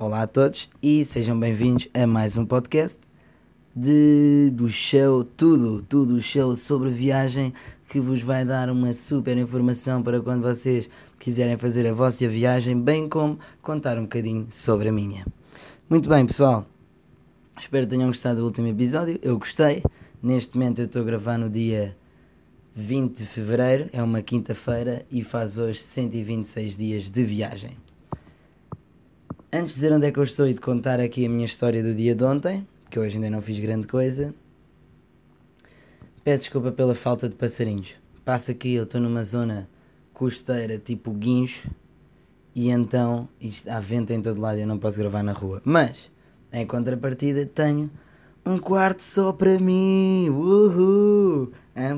Olá a todos e sejam bem-vindos a mais um podcast de, do show Tudo, tudo o show sobre viagem que vos vai dar uma super informação para quando vocês quiserem fazer a vossa viagem, bem como contar um bocadinho sobre a minha. Muito bem, pessoal. Espero que tenham gostado do último episódio. Eu gostei. Neste momento eu estou a gravar no dia 20 de Fevereiro, é uma quinta-feira e faz hoje 126 dias de viagem. Antes de dizer onde é que eu estou e de contar aqui a minha história do dia de ontem, que hoje ainda não fiz grande coisa, peço desculpa pela falta de passarinhos. Passa aqui, eu estou numa zona costeira tipo guincho e então isto, há vento em todo lado e eu não posso gravar na rua. Mas, em contrapartida, tenho um quarto só para mim. Uhul!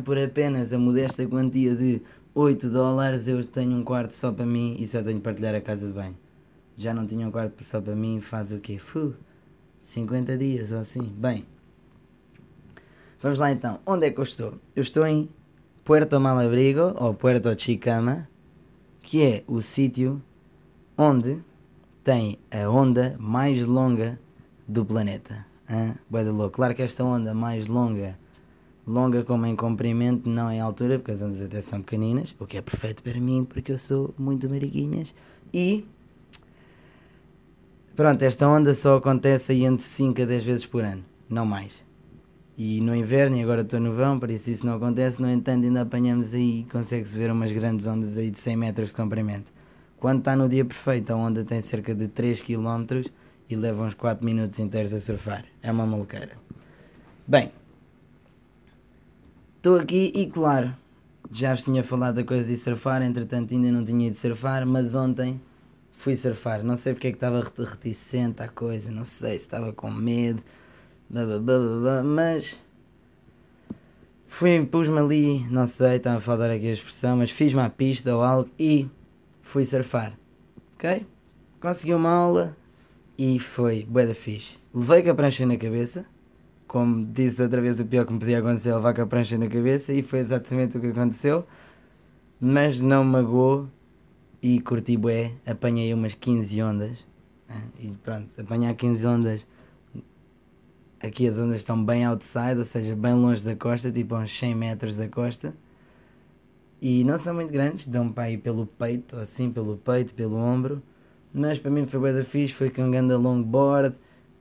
por apenas a modesta quantia de 8 dólares, eu tenho um quarto só para mim e só tenho de partilhar a casa de banho. Já não tinha um quarto só para mim, faz o quê? Fuh, 50 dias ou assim. Bem, vamos lá então. Onde é que eu estou? Eu estou em Puerto Malabrigo ou Puerto Chicama, que é o sítio onde tem a onda mais longa do planeta. Boa louco. Claro que esta onda mais longa, longa como em comprimento, não em altura, porque as ondas até são pequeninas, o que é perfeito para mim, porque eu sou muito mariquinhas. E pronto, esta onda só acontece aí entre 5 a 10 vezes por ano, não mais. E no inverno, e agora estou no vão, por isso isso não acontece. No entanto, ainda apanhamos aí, consegue-se ver umas grandes ondas aí de 100 metros de comprimento. Quando está no dia perfeito, a onda tem cerca de 3 km e leva uns 4 minutos inteiros a surfar. É uma maluqueira. Bem, estou aqui e claro, já vos tinha falado da coisa de surfar, entretanto ainda não tinha ido surfar, mas ontem fui surfar. Não sei porque é que estava reticente à coisa, não sei se estava com medo mas fui, pus-me ali, não sei, estava a falar aqui a expressão, mas fiz-me à pista ou algo e fui surfar. Ok? Consegui uma aula e foi bué da fixe. Levei com a prancha na cabeça, como disse outra vez, o pior que me podia acontecer levar com a prancha na cabeça e foi exatamente o que aconteceu, mas não magoou e curti bué, apanhei umas 15 ondas. Né? E pronto, apanhar 15 ondas aqui as ondas estão bem outside, ou seja, bem longe da costa, tipo uns 100 metros da costa. E não são muito grandes, dão para ir pelo peito, assim, pelo peito, pelo ombro. Mas para mim foi bem da fixe, foi com um grande longboard,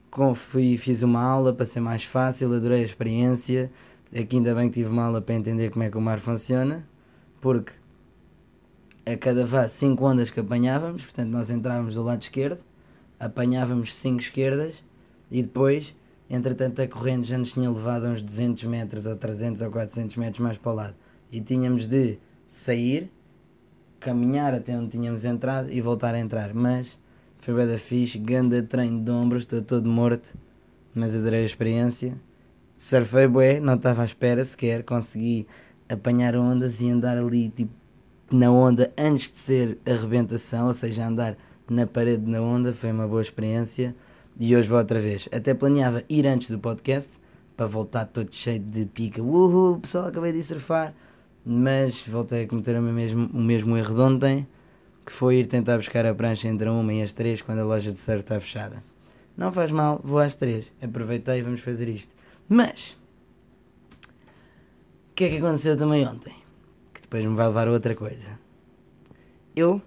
com, fui, fiz uma aula para ser mais fácil, adorei a experiência. Aqui ainda bem que tive uma aula para entender como é que o mar funciona, porque a cada vez 5 ondas que apanhávamos, portanto nós entrávamos do lado esquerdo, apanhávamos 5 esquerdas e depois Entretanto, a corrente já nos tinha levado uns 200 metros, ou 300 ou 400 metros mais para o lado. E tínhamos de sair, caminhar até onde tínhamos entrado e voltar a entrar. Mas foi bem da fixe, ganda treino de ombros, estou todo morto, mas adorei a experiência. Surfei bué, não estava à espera sequer, consegui apanhar ondas e andar ali tipo na onda antes de ser arrebentação, ou seja, andar na parede na onda, foi uma boa experiência. E hoje vou outra vez. Até planeava ir antes do podcast para voltar todo cheio de pica. Uhul, pessoal, acabei de surfar. Mas voltei a cometer o mesmo, o mesmo erro de ontem, que foi ir tentar buscar a prancha entre a uma e as três quando a loja de surf está fechada. Não faz mal, vou às três. Aproveitei e vamos fazer isto. Mas, o que é que aconteceu também ontem? Depois me vai levar a outra coisa. Eu,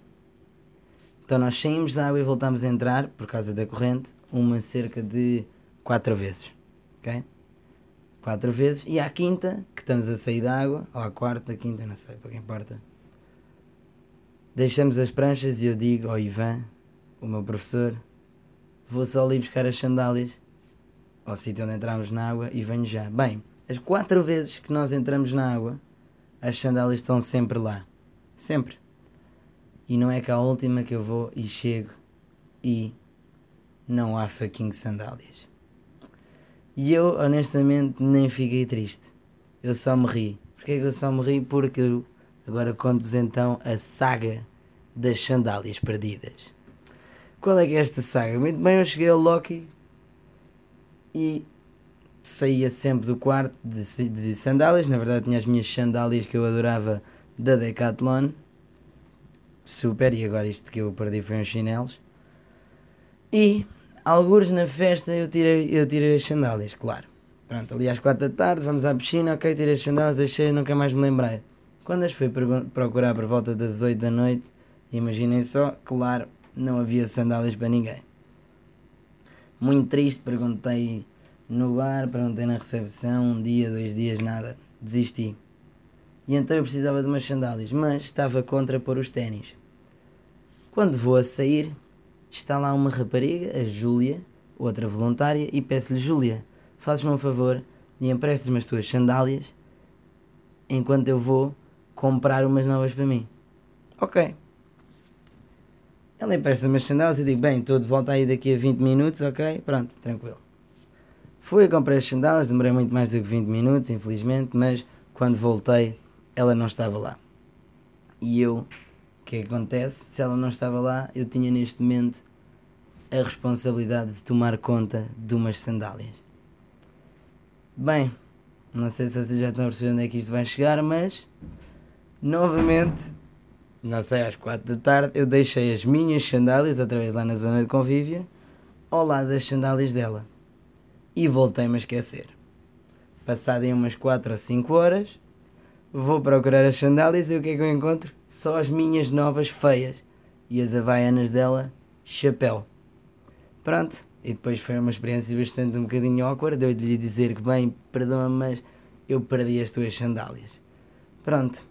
então nós saímos da água e voltámos a entrar por causa da corrente uma cerca de quatro vezes. Ok? Quatro vezes. E à quinta, que estamos a sair da água, ou à quarta, quinta, não sei, para quem importa. Deixamos as pranchas e eu digo ao Ivan, o meu professor, vou só ali buscar as sandálias ao sítio onde entramos na água e venho já. Bem, as quatro vezes que nós entramos na água, as sandálias estão sempre lá. Sempre. E não é que a última que eu vou e chego e não há fucking sandálias. E eu, honestamente, nem fiquei triste. Eu só me ri. Porquê que eu só me ri? Porque eu agora conto-vos então a saga das sandálias perdidas. Qual é que é esta saga? Muito bem, eu cheguei ao Loki e saía sempre do quarto de, de sandálias. Na verdade, tinha as minhas sandálias que eu adorava da Decathlon. Super, e agora isto que eu perdi foi uns chinelos. E, alguns na festa, eu tirei, eu tirei as sandálias, claro. Pronto, ali às quatro da tarde, vamos à piscina, ok, tirei as sandálias, deixei, nunca mais me lembrei. Quando as fui procurar por volta das 8 da noite, imaginem só, claro, não havia sandálias para ninguém. Muito triste, perguntei no bar, perguntei na recepção, um dia, dois dias, nada, desisti. E então eu precisava de umas sandálias, mas estava contra pôr os ténis. Quando vou a sair, está lá uma rapariga, a Júlia, outra voluntária, e peço-lhe: Júlia, fazes-me um favor e emprestas-me as tuas sandálias enquanto eu vou comprar umas novas para mim. Ok. Ela empresta-me as sandálias e digo: Bem, estou de volta aí daqui a 20 minutos, ok? Pronto, tranquilo. Fui, comprei as sandálias, demorei muito mais do que 20 minutos, infelizmente, mas quando voltei, ela não estava lá. E eu, o que, é que acontece? Se ela não estava lá, eu tinha neste momento a responsabilidade de tomar conta de umas sandálias. Bem, não sei se vocês já estão a perceber onde é que isto vai chegar, mas novamente, não sei, às quatro da tarde, eu deixei as minhas sandálias, através lá na zona de convívio, ao lado das sandálias dela. E voltei-me a esquecer. Passado umas 4 ou 5 horas, vou procurar as sandálias e o que é que eu encontro? Só as minhas novas feias. E as havaianas dela, chapéu. Pronto. E depois foi uma experiência bastante um bocadinho awkward. Eu lhe dizer que, bem, perdoa-me, mas eu perdi as tuas sandálias. Pronto.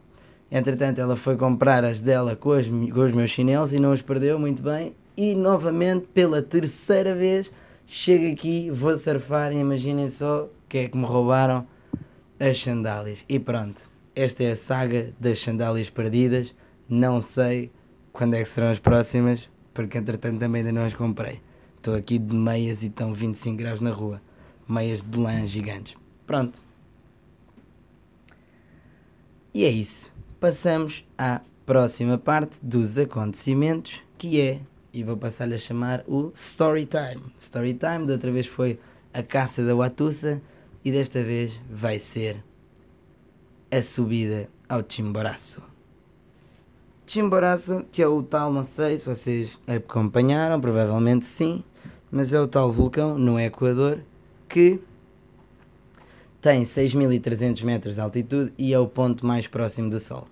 Entretanto, ela foi comprar as dela com, as, com os meus chinelos e não os perdeu muito bem. E novamente, pela terceira vez, chego aqui, vou surfar e imaginem só que é que me roubaram as sandálias. E pronto, esta é a saga das sandálias perdidas. Não sei quando é que serão as próximas, porque entretanto também ainda não as comprei. Estou aqui de meias e estão 25 graus na rua. Meias de lã gigantes. Pronto. E é isso. Passamos à próxima parte dos acontecimentos, que é, e vou passar-lhe a chamar o Story Time. Story Time, da outra vez foi a caça da Watusa e desta vez vai ser a subida ao Chimboraço. Chimboraço, que é o tal, não sei se vocês acompanharam, provavelmente sim, mas é o tal vulcão no Equador que tem 6.300 metros de altitude e é o ponto mais próximo do Sol.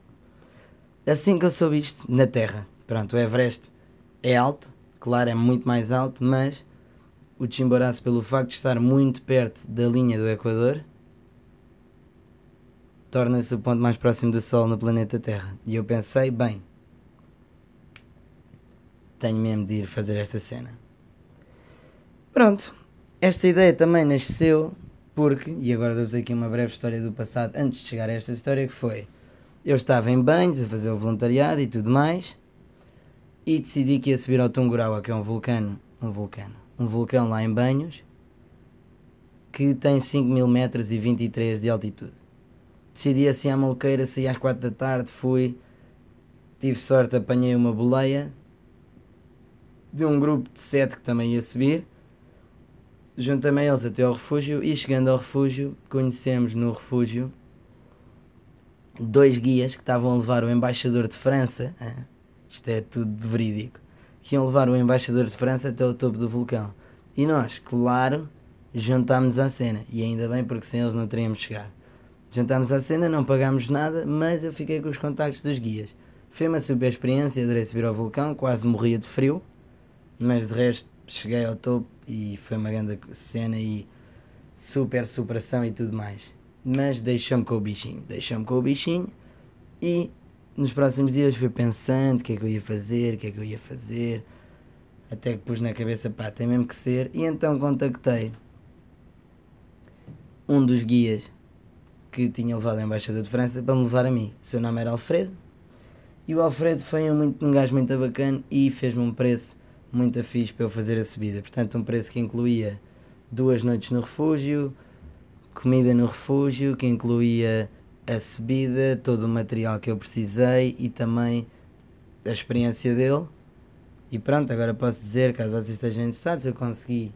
Assim que eu soube isto, na Terra, pronto, o Everest é alto, claro, é muito mais alto, mas o Chimboraço, pelo facto de estar muito perto da linha do Equador, torna-se o ponto mais próximo do Sol no planeta Terra. E eu pensei, bem, tenho mesmo de ir fazer esta cena. Pronto, esta ideia também nasceu porque, e agora dou-vos aqui uma breve história do passado antes de chegar a esta história, que foi, eu estava em banhos a fazer o voluntariado e tudo mais, e decidi que ia subir ao Tungurahua, que é um vulcano, um vulcano, um vulcão lá em banhos, que tem 5 mil metros e 23 de altitude. Decidi assim à maluqueira, saí às 4 da tarde, fui, tive sorte, apanhei uma boleia de um grupo de 7 que também ia subir, juntei-me eles até ao refúgio e chegando ao refúgio, conhecemos no refúgio dois guias que estavam a levar o embaixador de França, isto é tudo verídico, que iam levar o embaixador de França até o topo do vulcão. E nós, claro, juntámos-nos à cena, e ainda bem porque sem eles não teríamos chegado. Jantámos à cena, não pagámos nada, mas eu fiquei com os contactos dos guias. Foi uma super experiência, adorei subir ao vulcão, quase morria de frio, mas de resto cheguei ao topo e foi uma grande cena e super superação e tudo mais. Mas deixou-me com o bichinho, deixou-me com o bichinho e nos próximos dias fui pensando o que é que eu ia fazer, o que é que eu ia fazer, até que pus na cabeça, pá, tem mesmo que ser, e então contactei um dos guias que tinha levado a Embaixador de França para me levar a mim. O seu nome era Alfredo. E o Alfredo foi um, muito, um gajo muito bacana e fez-me um preço muito fixe para eu fazer a subida. Portanto, um preço que incluía duas noites no refúgio, comida no refúgio, que incluía a subida, todo o material que eu precisei e também a experiência dele. E pronto, agora posso dizer, caso vocês estejam interessados, eu consegui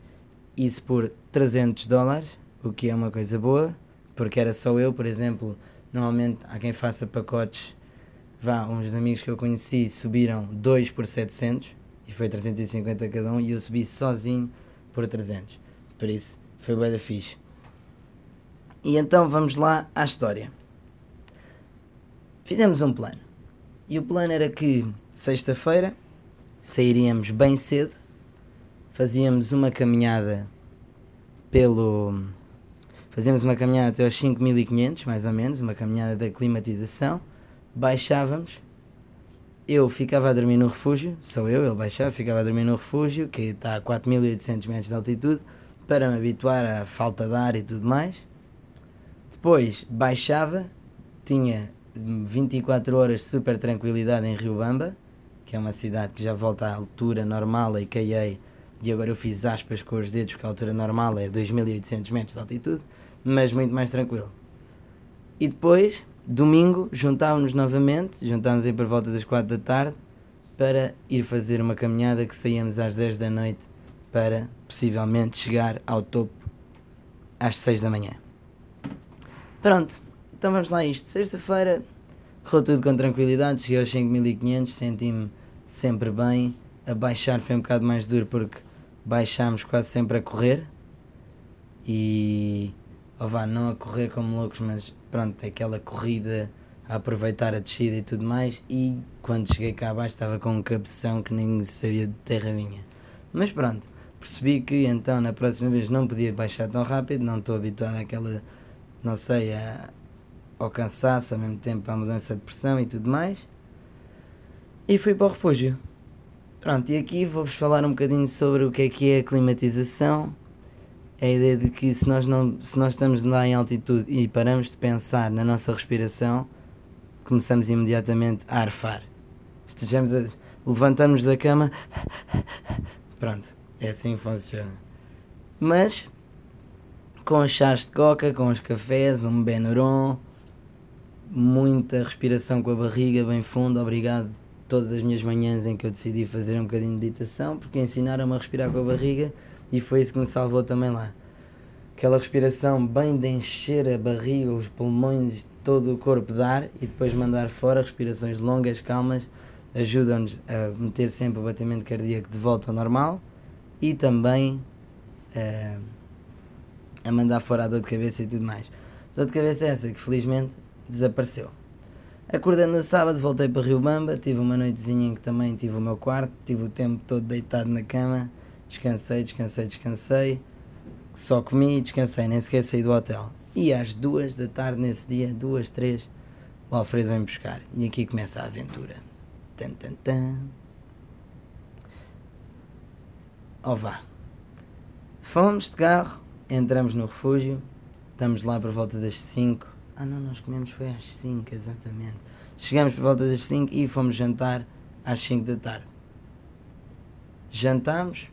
isso por 300 dólares, o que é uma coisa boa porque era só eu, por exemplo, normalmente há quem faça pacotes, vá, uns amigos que eu conheci subiram 2 por 700, e foi 350 cada um e eu subi sozinho por 300. Por isso, foi bem da fixe. E então vamos lá à história. Fizemos um plano. E o plano era que sexta-feira sairíamos bem cedo, fazíamos uma caminhada pelo. Fazíamos uma caminhada até aos 5500, mais ou menos, uma caminhada da climatização, baixávamos, eu ficava a dormir no refúgio, sou eu, ele baixava, ficava a dormir no refúgio, que está a 4800 metros de altitude, para me habituar à falta de ar e tudo mais. Depois baixava, tinha 24 horas de super tranquilidade em Riobamba, que é uma cidade que já volta à altura normal, a KA, e agora eu fiz aspas com os dedos, porque a altura normal é 2800 metros de altitude, mas muito mais tranquilo. E depois, domingo, juntávamos novamente, juntávamos aí por volta das 4 da tarde, para ir fazer uma caminhada que saíamos às 10 da noite, para possivelmente chegar ao topo às 6 da manhã. Pronto, então vamos lá isto. Sexta-feira correu tudo com tranquilidade, cheguei aos 5500, senti-me sempre bem. A baixar foi um bocado mais duro porque baixámos quase sempre a correr. E. Oh vá, não a correr como loucos, mas pronto, aquela corrida a aproveitar a descida e tudo mais. E quando cheguei cá abaixo estava com um cabeção que nem sabia de terra vinha. Mas pronto, percebi que então na próxima vez não podia baixar tão rápido, não estou habituado àquela não sei, a, ao cansaço, ao mesmo tempo à mudança de pressão e tudo mais. E fui para o refúgio. Pronto, e aqui vou-vos falar um bocadinho sobre o que é que é a climatização. É a ideia de que se nós, não, se nós estamos lá em altitude e paramos de pensar na nossa respiração, começamos imediatamente a arfar. Estejamos a, levantamos da cama, pronto, é assim que funciona. Mas com os chás de coca, com os cafés, um Benuron, muita respiração com a barriga bem fundo. Obrigado todas as minhas manhãs em que eu decidi fazer um bocadinho de meditação, porque ensinaram-me a respirar com a barriga e foi isso que me salvou também lá. Aquela respiração bem de encher a barriga, os pulmões, todo o corpo de ar e depois mandar fora, respirações longas, calmas, ajudam-nos a meter sempre o batimento cardíaco de volta ao normal e também uh, a mandar fora a dor de cabeça e tudo mais. Dor de cabeça é essa que felizmente desapareceu. Acordei no sábado, voltei para Rio Bamba, tive uma noitezinha em que também tive o meu quarto, tive o tempo todo deitado na cama, descansei, descansei, descansei, só comi e descansei, nem sequer saí do hotel. E às duas da tarde nesse dia, duas, três, o Alfredo vem buscar. E aqui começa a aventura. Tan, tan, tan. Oh vá. Fomos de carro, entramos no refúgio, estamos lá por volta das 5. Ah não, nós comemos foi às 5, exatamente. Chegamos por volta das 5 e fomos jantar às 5 da tarde. Jantámos,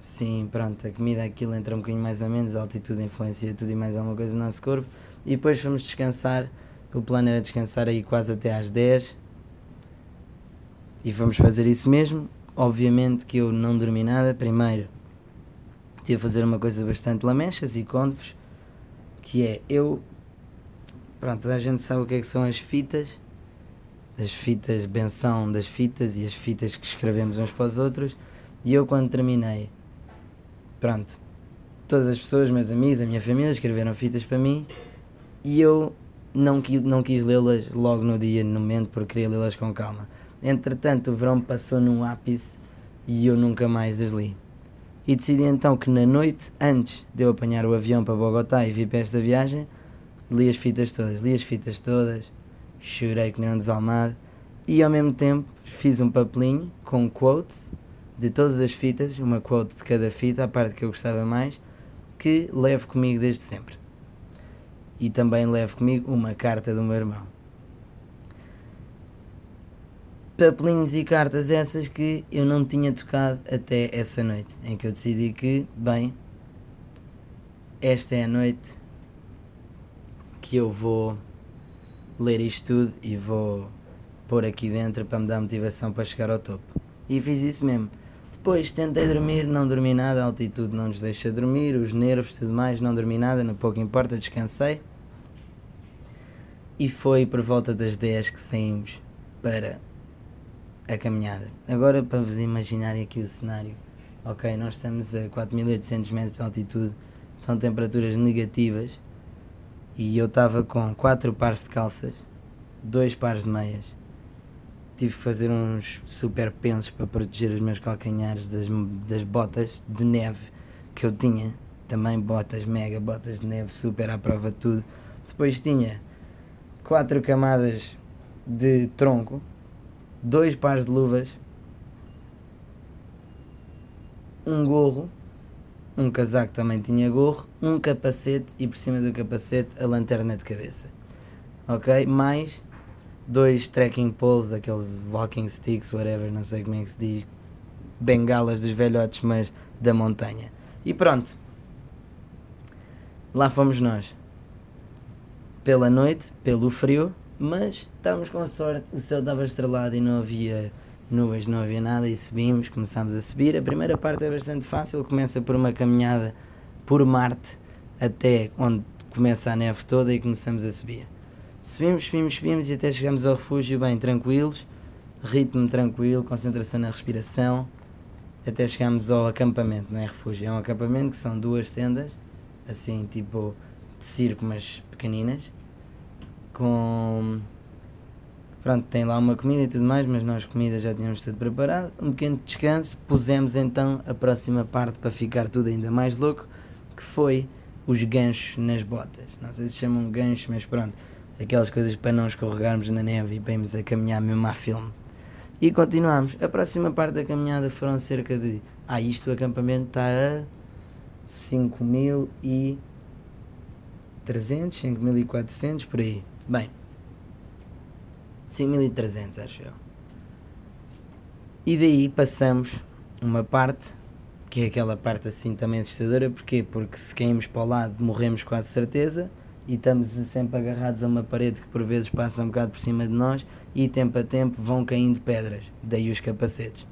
sim, pronto, a comida aquilo entra um bocadinho mais ou menos, a altitude influencia tudo e mais alguma coisa no nosso corpo. E depois fomos descansar, o plano era descansar aí quase até às 10. E vamos fazer isso mesmo. Obviamente que eu não dormi nada, primeiro tive a fazer uma coisa bastante lamechas e conto-vos, que é eu. Pronto, a gente sabe o que é que são as fitas, as fitas, benção das fitas e as fitas que escrevemos uns para os outros. E eu, quando terminei, pronto, todas as pessoas, meus amigos, a minha família, escreveram fitas para mim e eu não, não quis lê-las logo no dia, no momento, porque queria lê-las com calma. Entretanto, o verão passou num ápice e eu nunca mais as li e decidi então que na noite antes de eu apanhar o avião para Bogotá e vir para esta viagem, li as fitas todas, li as fitas todas, chorei que nem um desalmado e ao mesmo tempo fiz um papelinho com quotes de todas as fitas, uma quote de cada fita, a parte que eu gostava mais, que levo comigo desde sempre. E também levo comigo uma carta do meu irmão papelinhos e cartas essas que eu não tinha tocado até essa noite, em que eu decidi que, bem, esta é a noite que eu vou ler isto tudo e vou pôr aqui dentro para me dar motivação para chegar ao topo. E fiz isso mesmo. Depois tentei dormir, não dormi nada, a altitude não nos deixa dormir, os nervos, tudo mais, não dormi nada, não pouco importa, descansei. E foi por volta das 10 que saímos para a caminhada. Agora, para vos imaginarem aqui o cenário, ok, nós estamos a 4800 metros de altitude, são temperaturas negativas e eu estava com quatro pares de calças, dois pares de meias. Tive que fazer uns super pensos para proteger os meus calcanhares das, das botas de neve que eu tinha. Também botas mega, botas de neve super à prova de tudo. Depois tinha quatro camadas de tronco, dois pares de luvas, um gorro, um casaco também tinha gorro, um capacete e por cima do capacete a lanterna de cabeça. Ok? Mais dois trekking poles, aqueles walking sticks, whatever, não sei como é que se diz, bengalas dos velhotes, mas da montanha. E pronto. Lá fomos nós pela noite, pelo frio, mas estávamos com sorte, o céu estava estrelado e não havia nuvens, não havia nada e subimos, começámos a subir. A primeira parte é bastante fácil, começa por uma caminhada por Marte até onde começa a neve toda e começamos a subir. Subimos, subimos, subimos e até chegamos ao refúgio bem tranquilos, ritmo tranquilo, concentração na respiração, até chegamos ao acampamento, não é refúgio, é um acampamento que são duas tendas, assim tipo de circo, mas pequeninas, com. Pronto, tem lá uma comida e tudo mais, mas nós comida já tínhamos tudo preparado. Um pequeno descanso, pusemos então a próxima parte para ficar tudo ainda mais louco, que foi os ganchos nas botas. Não sei se chamam ganchos, mas pronto, aquelas coisas para não escorregarmos na neve e para irmos a caminhar mesmo a filme. E continuamos. A próxima parte da caminhada foram cerca de. Ah, isto o acampamento está a 5.300, 5.400 por aí. Bem, 5.300 acho eu. E daí passamos uma parte, que é aquela parte assim também assustadora, porquê? Porque se caímos para o lado morremos quase certeza e estamos sempre agarrados a uma parede que por vezes passa um bocado por cima de nós e tempo a tempo vão caindo pedras, daí os capacetes.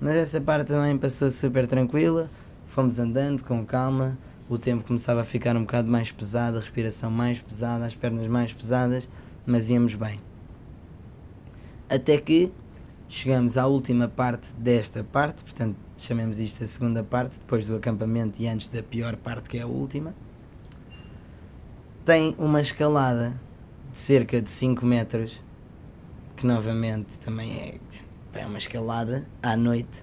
Mas essa parte também passou super tranquila, fomos andando com calma, o tempo começava a ficar um bocado mais pesado, a respiração mais pesada, as pernas mais pesadas, mas íamos bem. Até que chegamos à última parte desta parte, portanto chamemos isto a segunda parte, depois do acampamento e antes da pior parte que é a última. Tem uma escalada de cerca de 5 metros, que novamente também é, é uma escalada à noite,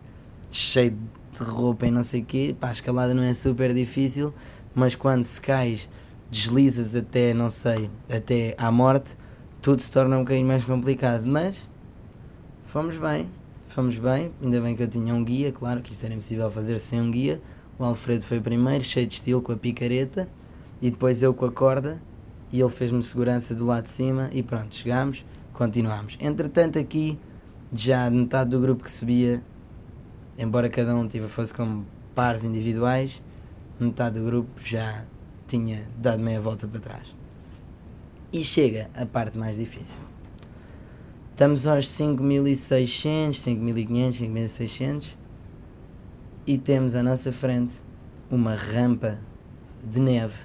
cheio de roupa e não sei o quê. Pá, a escalada não é super difícil, mas quando se cais, deslizas até, não sei, até à morte, tudo se torna um bocadinho mais complicado. Mas fomos bem, fomos bem. Ainda bem que eu tinha um guia, claro que isto era impossível fazer sem um guia. O Alfredo foi primeiro, cheio de estilo, com a picareta, e depois eu com a corda, e ele fez-me segurança do lado de cima, e pronto, chegámos, continuámos. Entretanto, aqui, já metade do grupo que subia, embora cada um fosse como pares individuais, metade do grupo já tinha dado meia volta para trás. E chega a parte mais difícil. Estamos aos 5.600, 5.500, 5.600 e temos à nossa frente uma rampa de neve,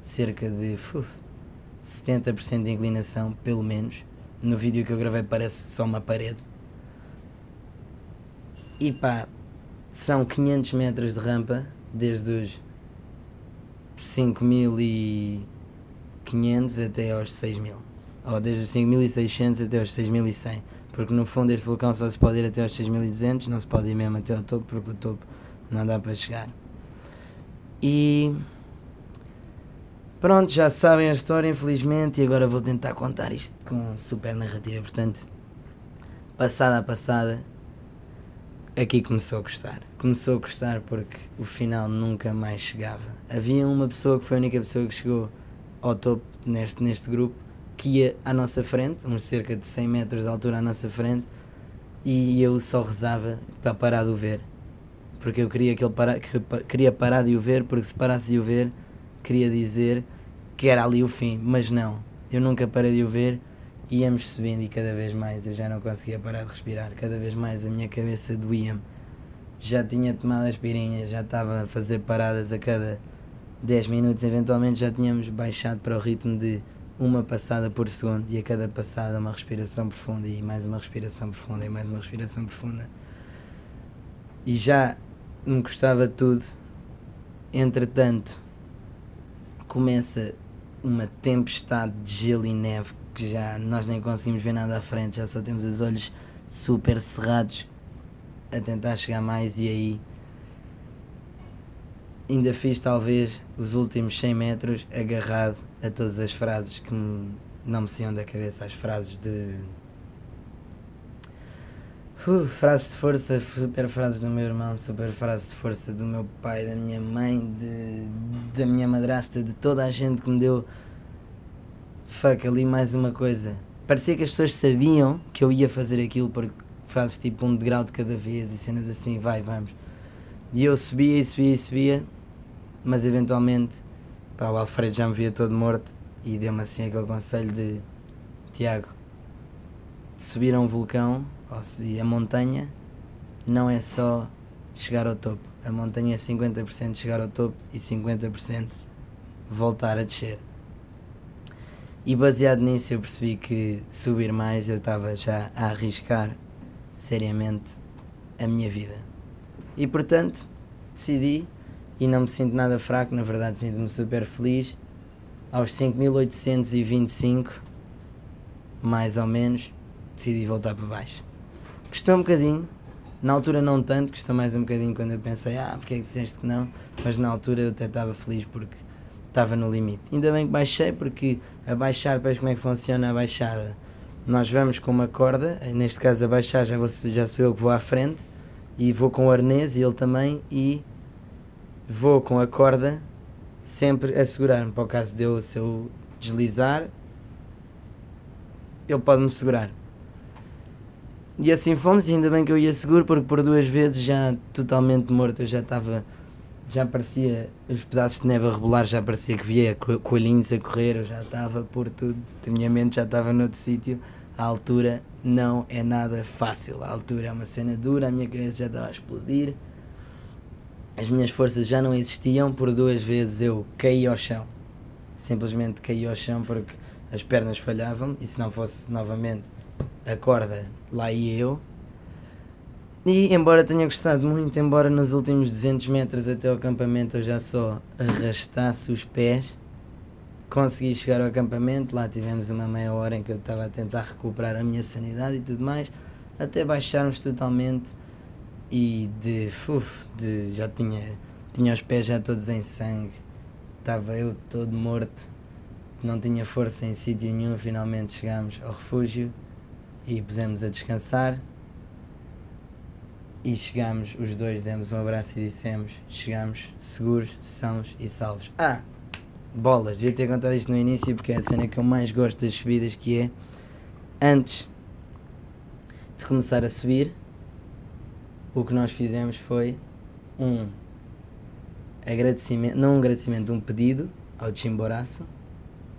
cerca de uf, 70% de inclinação, pelo menos. No vídeo que eu gravei parece só uma parede. E pá, são 500 metros de rampa, desde os 5.500 até aos 6.000. Ou desde os 5.600 até aos 6.100. Porque no fundo este vulcão só se pode ir até aos 6.200, não se pode ir mesmo até ao topo, porque o topo não dá para chegar. E. Pronto, já sabem a história, infelizmente, e agora vou tentar contar isto com super narrativa. Portanto, passada a passada, aqui começou a gostar. Começou a gostar porque o final nunca mais chegava. Havia uma pessoa que foi a única pessoa que chegou ao topo neste, neste grupo que ia à nossa frente, uns cerca de 100 metros de altura à nossa frente, e eu só rezava para parar de o ver. Porque eu queria que ele para, que, queria parar de o ver, porque se parasse de o ver, queria dizer que era ali o fim, mas não. Eu nunca parei de o ver íamos subindo e cada vez mais eu já não conseguia parar de respirar, cada vez mais a minha cabeça doía-me. Já tinha tomado aspirinhas, já estava a fazer paradas a cada 10 minutos, eventualmente já tínhamos baixado para o ritmo de uma passada por segundo e a cada passada uma respiração profunda e mais uma respiração profunda e mais uma respiração profunda. E já me gostava tudo. Entretanto, começa uma tempestade de gelo e neve que já nós nem conseguimos ver nada à frente, já só temos os olhos super cerrados a tentar chegar mais e aí ainda fiz talvez os últimos 100 metros agarrado a todas as frases que me, não me saíam da cabeça, as frases de. Uh, frases de força, super frases do meu irmão, super frases de força do meu pai, da minha mãe, de, da minha madrasta, de toda a gente que me deu. Fuck, ali mais uma coisa. Parecia que as pessoas sabiam que eu ia fazer aquilo porque frases tipo um degrau de cada vez e cenas assim, vai, vamos. E eu subia e subia e subia mas eventualmente pá, o Alfredo já me via todo morto e deu-me assim aquele conselho de Tiago, subir a um vulcão ou se a montanha não é só chegar ao topo, a montanha é 50% chegar ao topo e 50% voltar a descer. E baseado nisso eu percebi que subir mais eu estava já a arriscar seriamente a minha vida. E portanto decidi e não me sinto nada fraco, na verdade sinto-me super feliz. Aos 5.825, mais ou menos, decidi voltar para baixo. Custou um bocadinho, na altura não tanto, custou mais um bocadinho quando eu pensei, ah, porque é que disseste que não? Mas na altura eu até estava feliz porque estava no limite. Ainda bem que baixei, porque a baixar, depois como é que funciona a baixada? Nós vamos com uma corda, neste caso a baixar já, vou, já sou eu que vou à frente, e vou com o arnês e ele também, e vou com a corda sempre a segurar-me. Para o caso de eu, se eu deslizar, ele pode-me segurar. E assim fomos, e ainda bem que eu ia seguro, porque por duas vezes já totalmente morto, eu já estava. Já parecia os pedaços de neve a rebolar, já parecia que via coelhinhos a correr, eu já estava por tudo, a minha mente já estava noutro sítio. A altura não é nada fácil, a altura é uma cena dura, a minha cabeça já estava a explodir as minhas forças já não existiam, por duas vezes eu caí ao chão. Simplesmente caí ao chão porque as pernas falhavam e se não fosse novamente a corda, lá ia eu. E embora tenha gostado muito, embora nos últimos 200 metros até ao acampamento eu já só arrastasse os pés, consegui chegar ao acampamento, lá tivemos uma meia hora em que eu estava a tentar recuperar a minha sanidade e tudo mais, até baixarmos totalmente e de, uf, de já tinha, tinha os pés já todos em sangue, estava eu todo morto, não tinha força em sítio nenhum, finalmente chegámos ao refúgio e pusemos a descansar. E chegámos, os dois demos um abraço e dissemos, chegamos seguros, sãos e salvos. Ah, bolas, devia ter contado isto no início porque é a cena que eu mais gosto das subidas que é antes de começar a subir o que nós fizemos foi um agradecimento, não um agradecimento, um pedido ao Chimboraço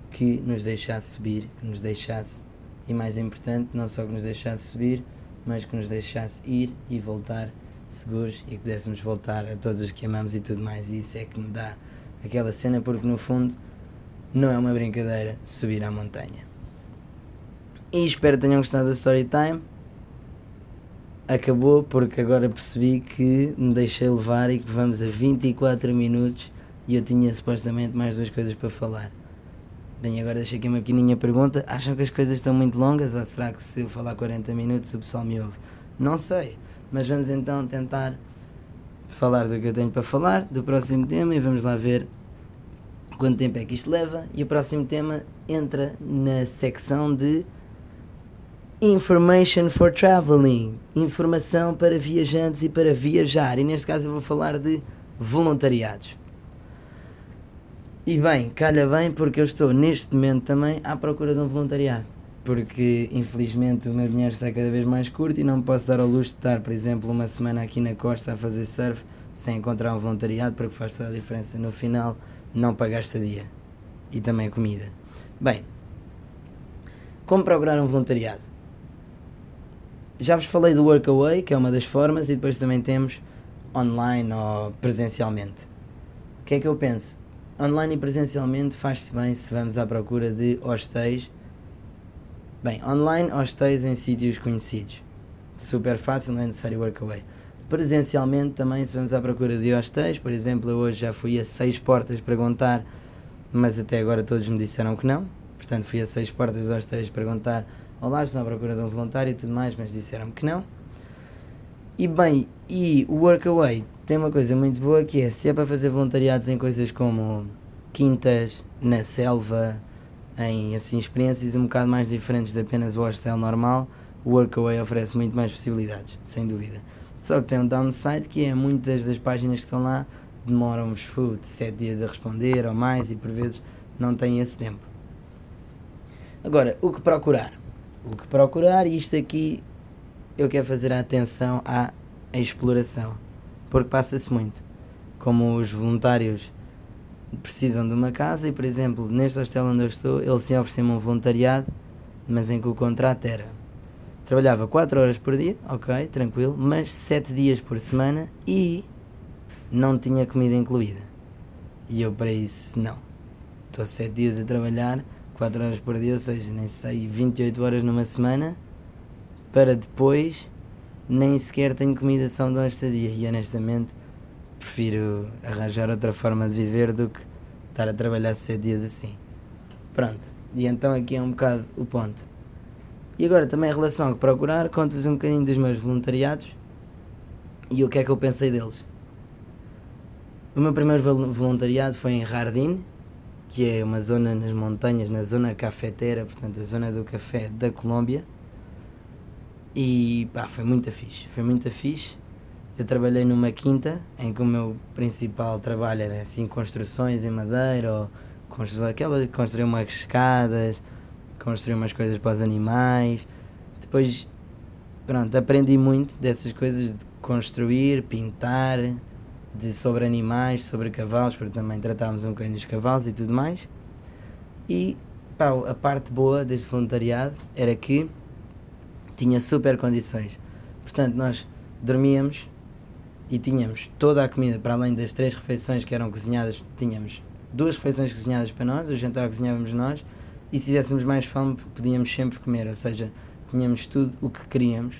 que nos deixasse subir, que nos deixasse, e mais importante, não só que nos deixasse subir, mas que nos deixasse ir e voltar seguros e que pudéssemos voltar a todos os que amamos e tudo mais. E isso é que me dá aquela cena, porque no fundo não é uma brincadeira subir à montanha. E espero que tenham gostado da story time acabou porque agora percebi que me deixei levar e que vamos a 24 minutos e eu tinha supostamente mais duas coisas para falar. Bem, agora deixei aqui uma pequenininha pergunta. Acham que as coisas estão muito longas ou será que se eu falar 40 minutos o pessoal me ouve? Não sei, mas vamos então tentar falar do que eu tenho para falar, do próximo tema e vamos lá ver quanto tempo é que isto leva. E o próximo tema entra na secção de Information for Traveling informação para viajantes e para viajar. E neste caso eu vou falar de voluntariados. E bem, calha bem porque eu estou neste momento também à procura de um voluntariado. Porque infelizmente o meu dinheiro está cada vez mais curto e não posso dar ao luxo de estar, por exemplo, uma semana aqui na costa a fazer surf sem encontrar um voluntariado porque faz toda a diferença no final não pagar estadia e também comida. Bem, como procurar um voluntariado? Já vos falei do Workaway, que é uma das formas, e depois também temos online ou presencialmente. O que é que eu penso? online e presencialmente faz-se bem se vamos à procura de hostéis. Bem, online, hostéis em sítios conhecidos. Super fácil, não é necessário workaway. Presencialmente também se vamos à procura de hostéis, por exemplo, eu hoje já fui a seis portas perguntar, mas até agora todos me disseram que não. Portanto, fui a seis portas dos hostéis perguntar, olá, estou à procura de um voluntário e tudo mais, mas disseram que não. E bem, e o Workaway tem uma coisa muito boa que é, se é para fazer voluntariados em coisas como quintas, na selva, em assim experiências um bocado mais diferentes de apenas o hostel normal, o Workaway oferece muito mais possibilidades, sem dúvida. Só que tem um downside que é muitas das páginas que estão lá demoram-vos 7 dias a responder ou mais e por vezes não têm esse tempo. Agora, o que procurar? O que procurar, e isto aqui eu quero fazer a atenção à exploração, porque passa-se muito. Como os voluntários precisam de uma casa e, por exemplo, neste hostel onde eu estou, eles se oferecem um voluntariado, mas em que o contrato era trabalhava 4 horas por dia, ok, tranquilo, mas 7 dias por semana e não tinha comida incluída. E eu para isso, não. Estou 7 dias a trabalhar, 4 horas por dia, ou seja, nem sei, 28 horas numa semana, para depois nem sequer tenho comida só de um estadia. E honestamente, prefiro arranjar outra forma de viver do que estar a trabalhar 7 dias assim. Pronto, e então aqui é um bocado o ponto. E agora também em relação a procurar, conto-vos um bocadinho dos meus voluntariados e o que é que eu pensei deles. O meu primeiro voluntariado foi em Hardin, que é uma zona nas montanhas, na zona cafeteira, portanto a zona do café da Colômbia. E pá, foi muito fixe, foi muito fixe. Eu trabalhei numa quinta em que o meu principal trabalho era assim construções em madeira ou construir, aquela, construir umas escadas, construir umas coisas para os animais. Depois, pronto, aprendi muito dessas coisas de construir, pintar, de sobre animais, sobre cavalos, porque também tratávamos um bocadinho dos cavalos e tudo mais. E pá, a parte boa deste voluntariado era que tinha super condições. Portanto, nós dormíamos e tínhamos toda a comida, para além das três refeições que eram cozinhadas, tínhamos duas refeições cozinhadas para nós, o jantar cozinhávamos nós, e se tivéssemos mais fome podíamos sempre comer, ou seja, tínhamos tudo o que queríamos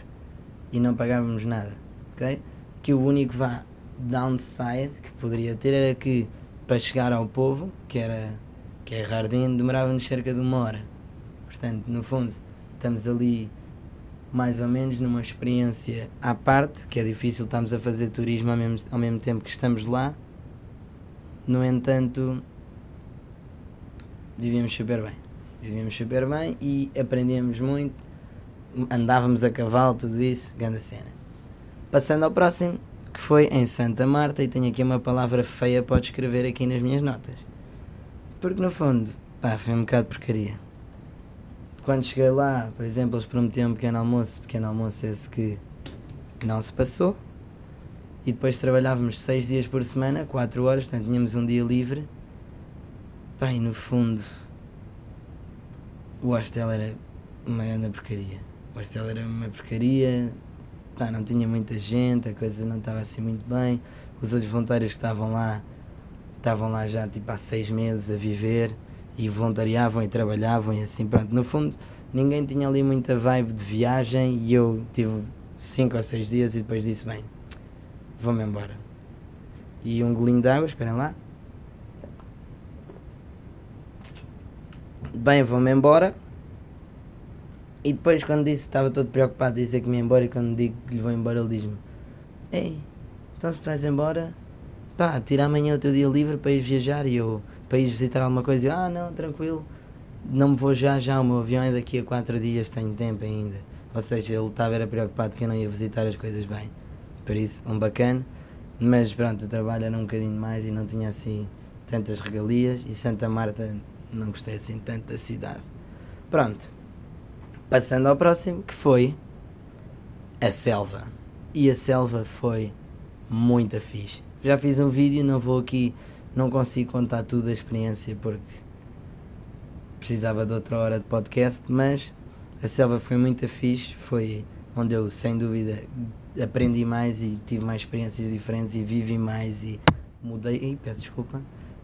e não pagávamos nada, ok? Que o único vá downside que poderia ter era que para chegar ao povo, que era que é Jardim, demorava-nos cerca de uma hora. Portanto, no fundo, estamos ali mais ou menos numa experiência à parte, que é difícil, estamos a fazer turismo ao mesmo, ao mesmo tempo que estamos lá. No entanto, vivíamos super bem. Vivíamos super bem e aprendíamos muito, andávamos a cavalo, tudo isso, grande cena. Passando ao próximo, que foi em Santa Marta, e tenho aqui uma palavra feia para escrever aqui nas minhas notas. Porque no fundo, pá, foi um bocado de porcaria. Quando cheguei lá, por exemplo, eles prometiam um pequeno almoço, pequeno almoço esse que não se passou. E depois trabalhávamos 6 dias por semana, 4 horas, portanto tínhamos um dia livre. E no fundo, o hostel era uma grande porcaria. O hostel era uma porcaria, pá, não tinha muita gente, a coisa não estava assim muito bem. Os outros voluntários que estavam lá, estavam lá já tipo há seis meses a viver e voluntariavam e trabalhavam e assim, pronto. No fundo, ninguém tinha ali muita vibe de viagem e eu tive cinco ou seis dias e depois disse, bem, vou-me embora. E um golinho de água, esperem lá. Bem, vou-me embora e depois, quando disse estava todo preocupado dizer que me ia embora, e quando digo que lhe vou embora, ele diz-me: Ei, então se tu vais embora, pá, tira amanhã o teu dia livre para ir viajar e eu para ir visitar alguma coisa. E eu, ah, não, tranquilo, não me vou já, já. O meu avião é daqui a 4 dias, tenho tempo ainda. Ou seja, ele estava era preocupado que eu não ia visitar as coisas bem. Por isso, um bacana. Mas pronto, o trabalho era um bocadinho mais e não tinha assim tantas regalias. E Santa Marta não gostei assim tanto da cidade. Pronto. Passando ao próximo, que foi a selva. E a selva foi muito fixe. Já fiz um vídeo, não vou aqui, não consigo contar tudo da experiência porque precisava de outra hora de podcast, mas a selva foi muito fixe, foi onde eu sem dúvida aprendi mais e tive mais experiências diferentes e vivi mais e mudei, e peço desculpa,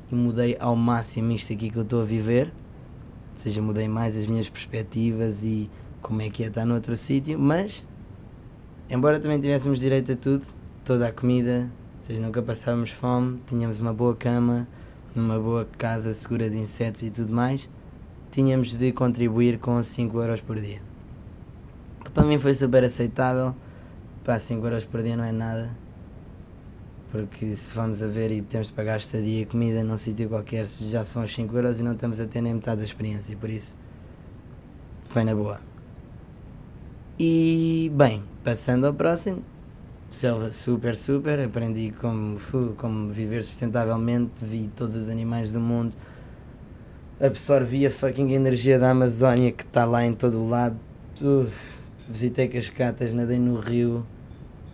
e mudei ao máximo isto aqui que eu estou a viver. Ou seja, mudei mais as minhas perspectivas e como é que é estar noutro sítio, mas embora também tivéssemos direito a tudo, toda a comida, ou seja, nunca passávamos fome, tínhamos uma boa cama, numa boa casa segura de insetos e tudo mais, tínhamos de contribuir com 5 euros por dia. Que para mim foi super aceitável, para 5 euros por dia não é nada, porque se vamos a ver e temos de pagar estadia e comida num sítio qualquer, já se vão os 5 euros e não estamos a ter nem metade da experiência, por isso foi na boa. E bem, passando ao próximo, selva super super, aprendi como, como viver sustentavelmente, vi todos os animais do mundo, absorvi a fucking energia da Amazónia que está lá em todo o lado, visitei cascatas, nadei no rio,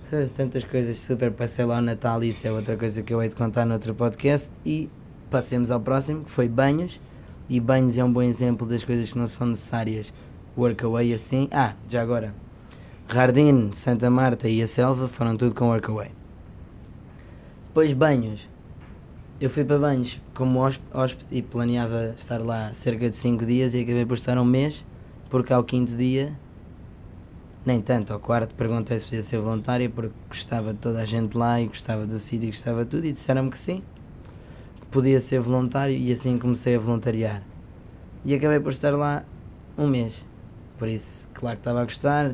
tantas coisas super. Passei lá o Natal, isso é outra coisa que eu hei de contar no outro podcast. E passemos ao próximo, que foi banhos. E banhos é um bom exemplo das coisas que não são necessárias. Workaway assim. Ah, já agora. Jardim, Santa Marta e a Selva foram tudo com Workaway. Depois banhos. Eu fui para banhos como hóspede e planeava estar lá cerca de 5 dias e acabei por estar um mês, porque ao quinto dia nem tanto, ao quarto perguntei se podia ser voluntária porque gostava de toda a gente lá e gostava do sítio e gostava de tudo e disseram-me que sim, que podia ser voluntário e assim comecei a voluntariar. E acabei por estar lá um mês. Por isso, claro que estava a gostar.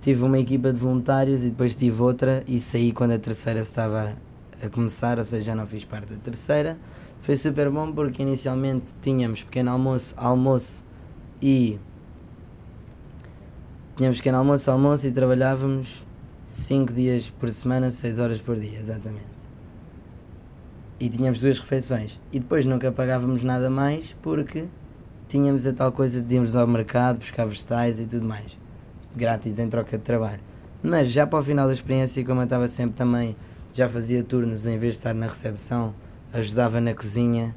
Tive uma equipa de voluntários e depois tive outra e saí quando a terceira estava a começar, ou seja, já não fiz parte da terceira. Foi super bom porque inicialmente tínhamos pequeno almoço, almoço e Tínhamos pequeno almoço, almoço e trabalhávamos 5 dias por semana, 6 horas por dia, exatamente. E tínhamos duas refeições. E depois nunca pagávamos nada mais porque tínhamos a tal coisa de irmos ao mercado, buscar vegetais e tudo mais. Grátis em troca de trabalho. Mas já para o final da experiência, como eu estava sempre também, já fazia turnos em vez de estar na recepção, ajudava na cozinha.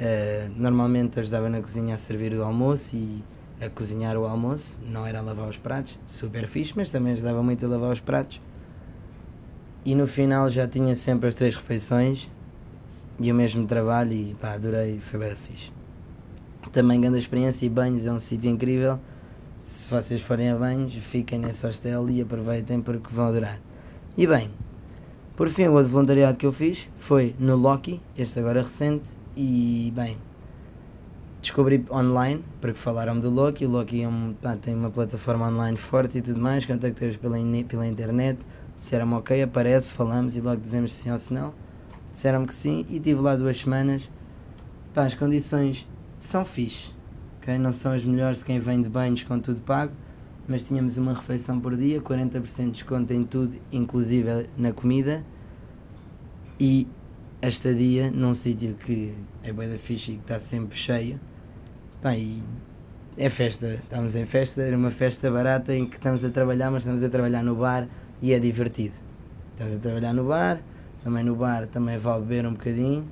Uh, normalmente ajudava na cozinha a servir o almoço e a cozinhar o almoço, não era a lavar os pratos, super fixe, mas também ajudava muito a lavar os pratos. E no final já tinha sempre as três refeições e o mesmo trabalho e pá, adorei, foi bem fixe. Também grande experiência e banhos é um sítio incrível. Se vocês forem a banhos, fiquem nesse hostel e aproveitem porque vão adorar. E bem, por fim, o outro voluntariado que eu fiz foi no Loki, este agora recente, e bem, descobri online, porque falaram do Loki, o Loki é um, pá, tem uma plataforma online forte e tudo mais, contactei-os pela, pela internet, disseram-me ok, aparece, falamos e logo dizemos sim ou se não. Disseram-me que sim e estive lá duas semanas. Pá, as condições são fixe, okay? não são as melhores de quem vem de banhos com tudo pago, mas tínhamos uma refeição por dia, 40% de desconto em tudo, inclusive na comida. E a estadia num sítio que é bem da fixe e que está sempre cheio Bem, é festa, estamos em festa, era uma festa barata em que estamos a trabalhar, mas estamos a trabalhar no bar e é divertido. Estamos a trabalhar no bar, também no bar também vale beber um bocadinho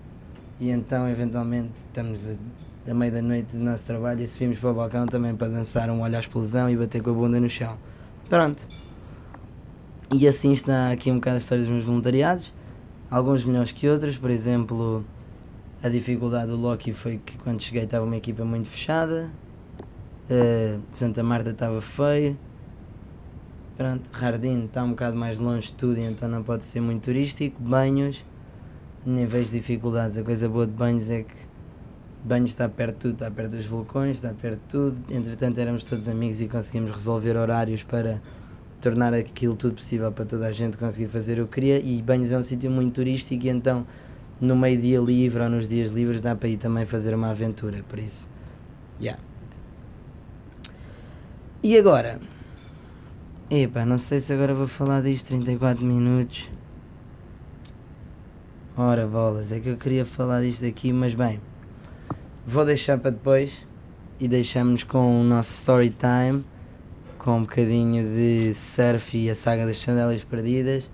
e então eventualmente estamos a, a meio da noite do nosso trabalho e subimos para o balcão também para dançar um olho à explosão e bater com a bunda no chão. Pronto. E assim está aqui um bocado a história dos meus voluntariados, alguns melhores que outros, por exemplo a dificuldade do Loki foi que quando cheguei estava uma equipa muito fechada. Uh, Santa Marta estava feio. Pronto, Jardim está um bocado mais longe de tudo, então não pode ser muito turístico. Banhos, nem vejo dificuldades. A coisa boa de banhos é que banhos está perto de tudo, está perto dos vulcões, está perto de tudo. Entretanto, éramos todos amigos e conseguimos resolver horários para tornar aquilo tudo possível para toda a gente conseguir fazer o que queria. E banhos é um sítio muito turístico e então no meio dia livre ou nos dias livres dá para ir também fazer uma aventura, por isso. Yeah. E agora? Epá, não sei se agora vou falar disto 34 minutos. Ora bolas, é que eu queria falar disto aqui, mas bem, vou deixar para depois e deixamos com o nosso story time, com um bocadinho de surf e a saga das sandálias perdidas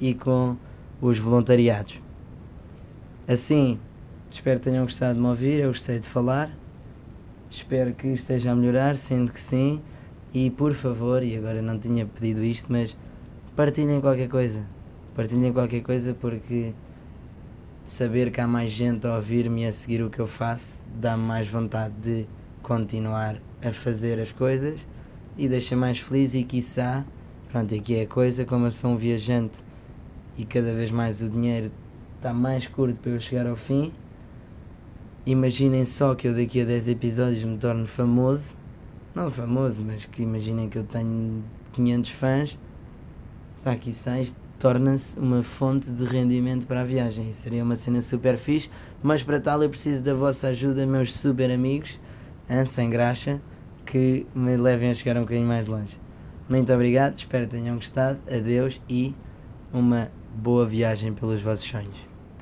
e com os voluntariados. Assim, espero que tenham gostado de me ouvir, eu gostei de falar. Espero que esteja a melhorar, sendo que sim. E por favor, e agora não tinha pedido isto, mas partilhem qualquer coisa. Partilhem qualquer coisa porque saber que há mais gente a ouvir-me e a seguir o que eu faço dá-me mais vontade de continuar a fazer as coisas e deixa mais feliz e quiçá, pronto, aqui é a coisa, como eu sou um viajante e cada vez mais o dinheiro está mais curto para eu chegar ao fim, imaginem só que eu daqui a 10 episódios me torno famoso, não famoso, mas que imaginem que eu tenho 500 fãs, pá, quiçá isto torna-se uma fonte de rendimento para a viagem. Seria uma cena super fixe, mas para tal eu preciso da vossa ajuda, meus super amigos, hein, sem graxa, que me levem a chegar um bocadinho mais longe. Muito obrigado, espero que tenham gostado, adeus e uma boa viagem pelos vossos sonhos.